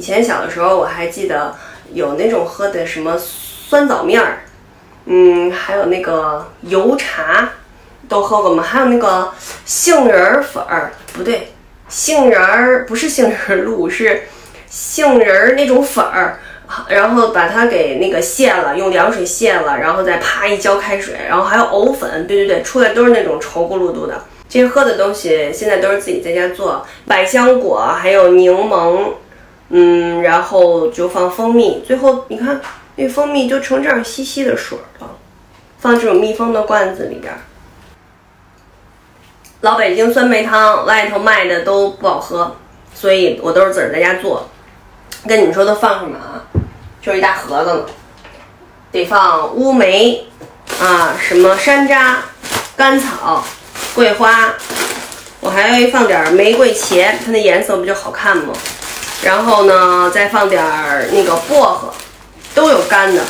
以前小的时候我还记得有那种喝的什么酸枣面儿，嗯，还有那个油茶，都喝过吗？还有那个杏仁儿粉儿，不对，杏仁儿不是杏仁露，是杏仁儿那种粉儿。然后把它给那个卸了，用凉水卸了，然后再啪一浇开水，然后还有藕粉，对对对，出来都是那种稠咕噜嘟的。这些喝的东西现在都是自己在家做，百香果还有柠檬，嗯，然后就放蜂蜜，最后你看那蜂蜜就成这样稀稀的水了，放这种密封的罐子里边。老北京酸梅汤外头卖的都不好喝，所以我都是自个儿在家做。跟你们说都放什么啊？就是一大盒子呢，得放乌梅啊，什么山楂、甘草、桂花，我还放点玫瑰茄，它那颜色不就好看吗？然后呢，再放点那个薄荷，都有干的，